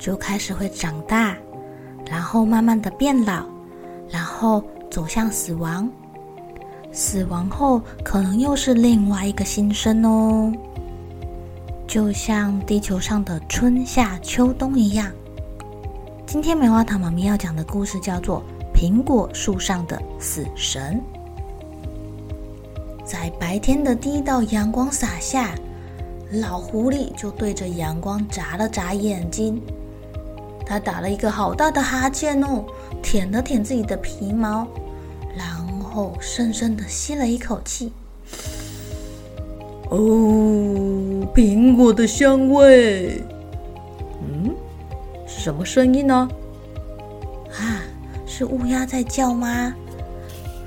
就开始会长大，然后慢慢的变老，然后走向死亡。死亡后，可能又是另外一个新生哦。就像地球上的春夏秋冬一样。今天棉花糖妈咪要讲的故事叫做《苹果树上的死神》。在白天的第一道阳光洒下，老狐狸就对着阳光眨了眨眼睛。他打了一个好大的哈欠哦，舔了舔自己的皮毛，然后深深的吸了一口气。哦，苹果的香味。嗯，是什么声音呢？啊，是乌鸦在叫吗？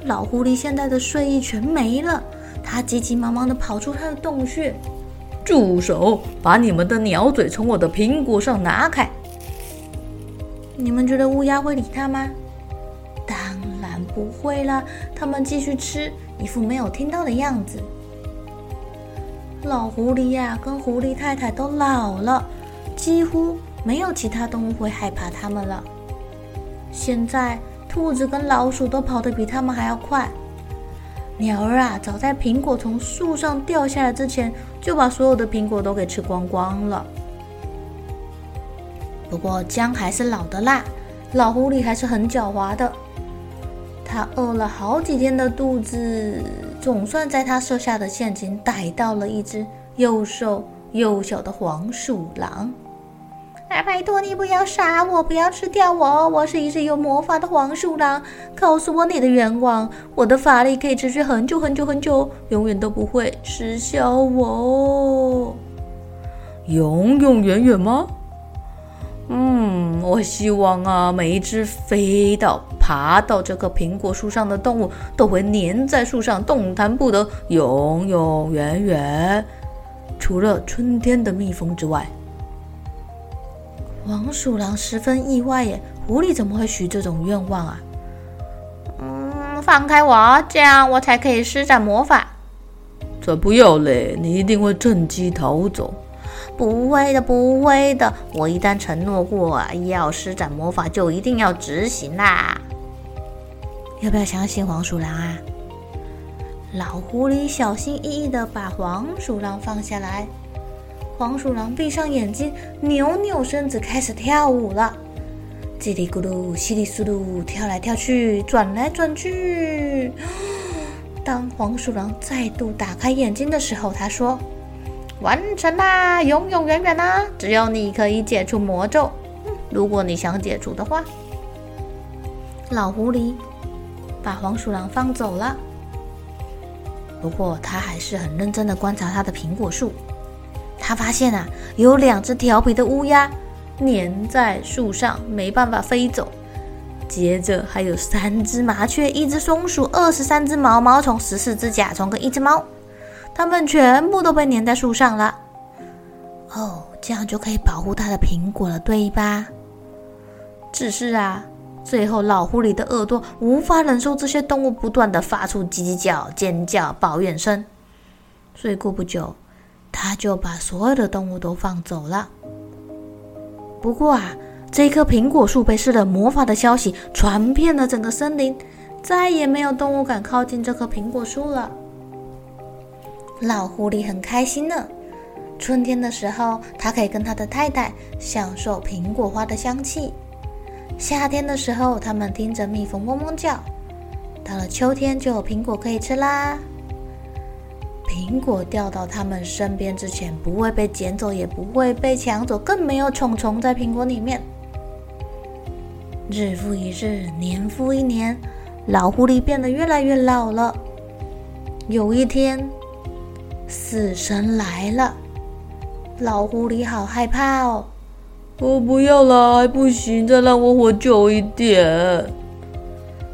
老狐狸现在的睡意全没了，他急急忙忙的跑出他的洞穴。住手！把你们的鸟嘴从我的苹果上拿开！你们觉得乌鸦会理他吗？当然不会啦，他们继续吃，一副没有听到的样子。老狐狸呀，跟狐狸太太都老了，几乎没有其他动物会害怕他们了。现在。兔子跟老鼠都跑得比他们还要快。鸟儿啊，早在苹果从树上掉下来之前，就把所有的苹果都给吃光光了。不过姜还是老的辣，老狐狸还是很狡猾的。他饿了好几天的肚子，总算在他设下的陷阱逮到了一只又瘦又小的黄鼠狼。拜托你不要杀我，不要吃掉我！我是一只有魔法的黄鼠狼。告诉我你的愿望，我的法力可以持续很久很久很久，永远都不会失效哦。永永远远吗？嗯，我希望啊，每一只飞到、爬到这棵苹果树上的动物，都会粘在树上，动弹不得，永永远远。除了春天的蜜蜂之外。黄鼠狼十分意外耶，狐狸怎么会许这种愿望啊？嗯，放开我，这样我才可以施展魔法。才不要嘞，你一定会趁机逃走。不会的，不会的，我一旦承诺过要施展魔法，就一定要执行啦。要不要相信黄鼠狼啊？老狐狸小心翼翼的把黄鼠狼放下来。黄鼠狼闭上眼睛，扭扭身子，开始跳舞了。叽里咕噜，稀里苏噜，跳来跳去，转来转去。当黄鼠狼再度打开眼睛的时候，他说：“完成啦，永永远远啦！只要你可以解除魔咒，如果你想解除的话。”老狐狸把黄鼠狼放走了。不过，他还是很认真的观察他的苹果树。他发现啊，有两只调皮的乌鸦粘在树上，没办法飞走。接着还有三只麻雀、一只松鼠、二十三只毛毛虫、十四只甲虫跟一只猫，它们全部都被粘在树上了。哦，这样就可以保护它的苹果了，对吧？只是啊，最后老狐狸的耳朵无法忍受这些动物不断的发出叽叽叫、尖叫、抱怨声，所以过不久。他就把所有的动物都放走了。不过啊，这棵苹果树被施了魔法的消息传遍了整个森林，再也没有动物敢靠近这棵苹果树了。老狐狸很开心呢，春天的时候，它可以跟它的太太享受苹果花的香气；夏天的时候，他们听着蜜蜂嗡嗡叫；到了秋天，就有苹果可以吃啦。苹果掉到他们身边之前，不会被捡走，也不会被抢走，更没有虫虫在苹果里面。日复一日，年复一年，老狐狸变得越来越老了。有一天，死神来了，老狐狸好害怕哦！我不要了，还不行，再让我活久一点。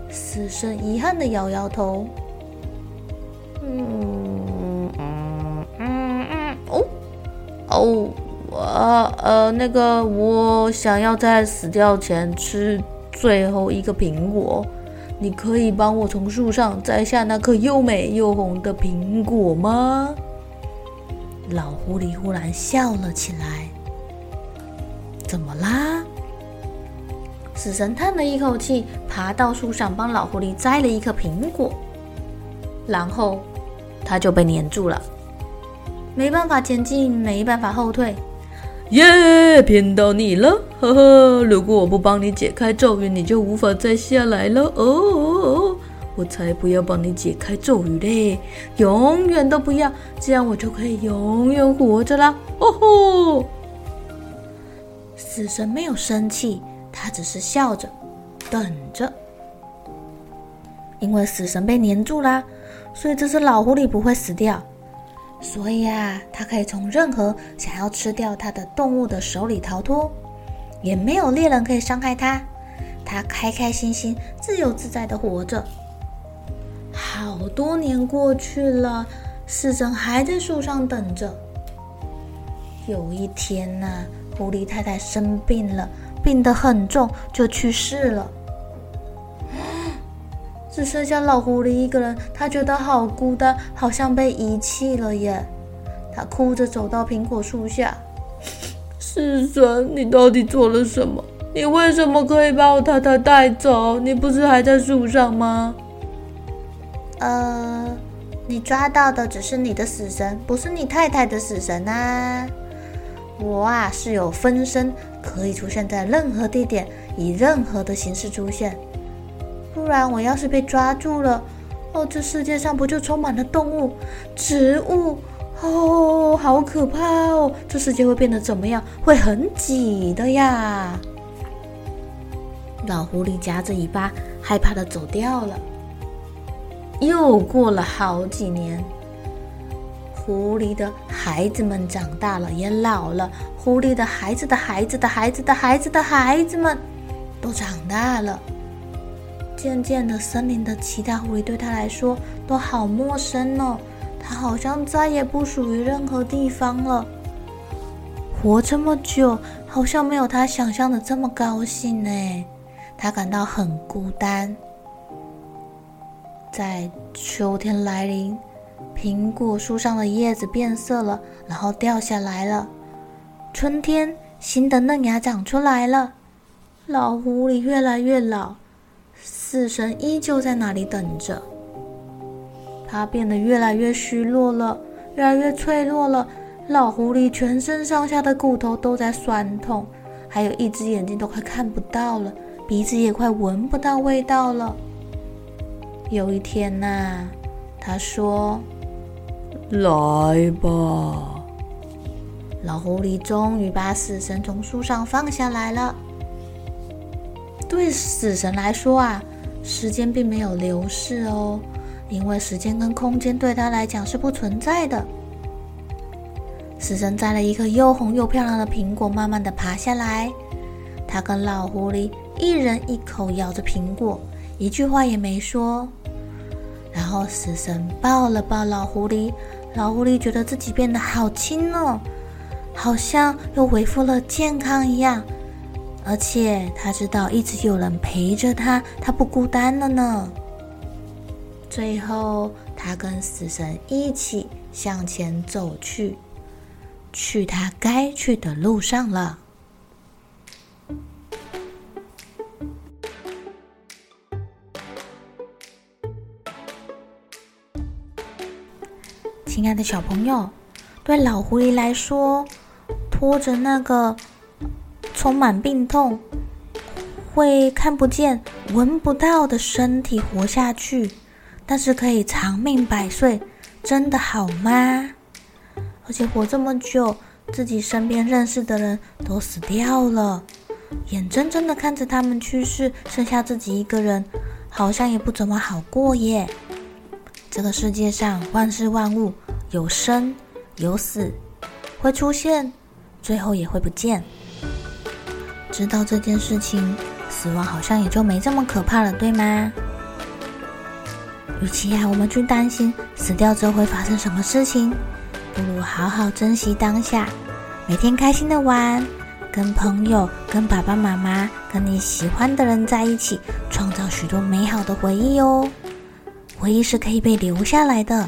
死神遗憾的摇摇头。嗯嗯嗯嗯哦，我呃，那个，我想要在死掉前吃最后一个苹果，你可以帮我从树上摘下那颗又美又红的苹果吗？老狐狸忽然笑了起来。怎么啦？死神叹了一口气，爬到树上帮老狐狸摘了一颗苹果，然后他就被黏住了。没办法前进，没办法后退。耶，骗到你了，呵呵！如果我不帮你解开咒语，你就无法再下来了。哦哦哦！我才不要帮你解开咒语嘞，永远都不要，这样我就可以永远活着啦。哦吼！死神没有生气，他只是笑着，等着。因为死神被黏住啦，所以这只老狐狸不会死掉。所以啊，他可以从任何想要吃掉他的动物的手里逃脱，也没有猎人可以伤害他。他开开心心、自由自在的活着。好多年过去了，死神还在树上等着。有一天呐、啊，狐狸太太生病了，病得很重，就去世了。只剩下老狐狸一个人，他觉得好孤单，好像被遗弃了耶。他哭着走到苹果树下，死神，你到底做了什么？你为什么可以把我太太带走？你不是还在树上吗？呃，你抓到的只是你的死神，不是你太太的死神啊。我啊是有分身，可以出现在任何地点，以任何的形式出现。不然我要是被抓住了，哦，这世界上不就充满了动物、植物？哦，好可怕哦！这世界会变得怎么样？会很挤的呀！老狐狸夹着尾巴，害怕的走掉了。又过了好几年，狐狸的孩子们长大了，也老了。狐狸的孩子的孩子的孩子的孩子的孩子们都长大了。渐渐的，森林的其他狐狸对他来说都好陌生哦。他好像再也不属于任何地方了。活这么久，好像没有他想象的这么高兴呢。他感到很孤单。在秋天来临，苹果树上的叶子变色了，然后掉下来了。春天，新的嫩芽长出来了。老狐狸越来越老。死神依旧在那里等着，他变得越来越虚弱了，越来越脆弱了。老狐狸全身上下的骨头都在酸痛，还有一只眼睛都快看不到了，鼻子也快闻不到味道了。有一天呐、啊，他说：“来吧。”老狐狸终于把死神从树上放下来了。对死神来说啊。时间并没有流逝哦，因为时间跟空间对他来讲是不存在的。死神摘了一颗又红又漂亮的苹果，慢慢的爬下来。他跟老狐狸一人一口咬着苹果，一句话也没说。然后死神抱了抱老狐狸，老狐狸觉得自己变得好轻哦，好像又恢复了健康一样。而且他知道一直有人陪着他，他不孤单了呢。最后，他跟死神一起向前走去，去他该去的路上了。亲爱的小朋友，对老狐狸来说，拖着那个充满病痛、会看不见、闻不到的身体活下去，但是可以长命百岁，真的好吗？而且活这么久，自己身边认识的人都死掉了，眼睁睁的看着他们去世，剩下自己一个人，好像也不怎么好过耶。这个世界上万事万物有生有死，会出现，最后也会不见。知道这件事情，死亡好像也就没这么可怕了，对吗？与其啊，我们去担心死掉之后会发生什么事情，不如好好珍惜当下，每天开心的玩，跟朋友、跟爸爸妈妈、跟你喜欢的人在一起，创造许多美好的回忆哦。回忆是可以被留下来的。